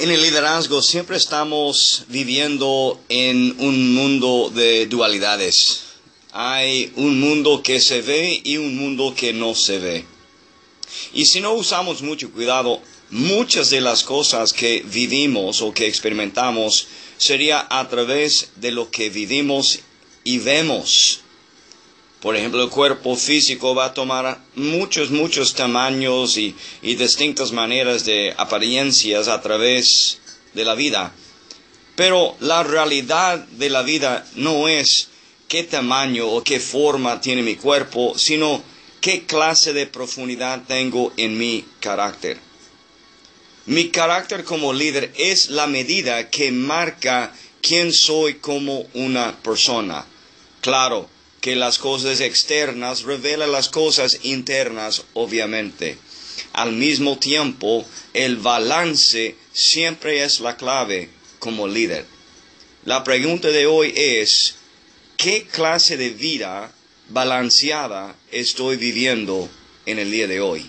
En el liderazgo siempre estamos viviendo en un mundo de dualidades. Hay un mundo que se ve y un mundo que no se ve. Y si no usamos mucho cuidado, muchas de las cosas que vivimos o que experimentamos sería a través de lo que vivimos y vemos. Por ejemplo, el cuerpo físico va a tomar muchos, muchos tamaños y, distintas maneras de apariencias a través de la vida. Pero la realidad de la vida no es qué tamaño o qué forma tiene mi cuerpo, sino qué clase de profundidad tengo en mi carácter. Mi carácter como líder es la medida que marca quién soy como una persona. Claro, que las cosas externas revelan las cosas internas, obviamente. Al mismo tiempo, el balance siempre es la clave como líder. La pregunta de hoy es, ¿qué clase de vida balanceada estoy viviendo en el día de hoy?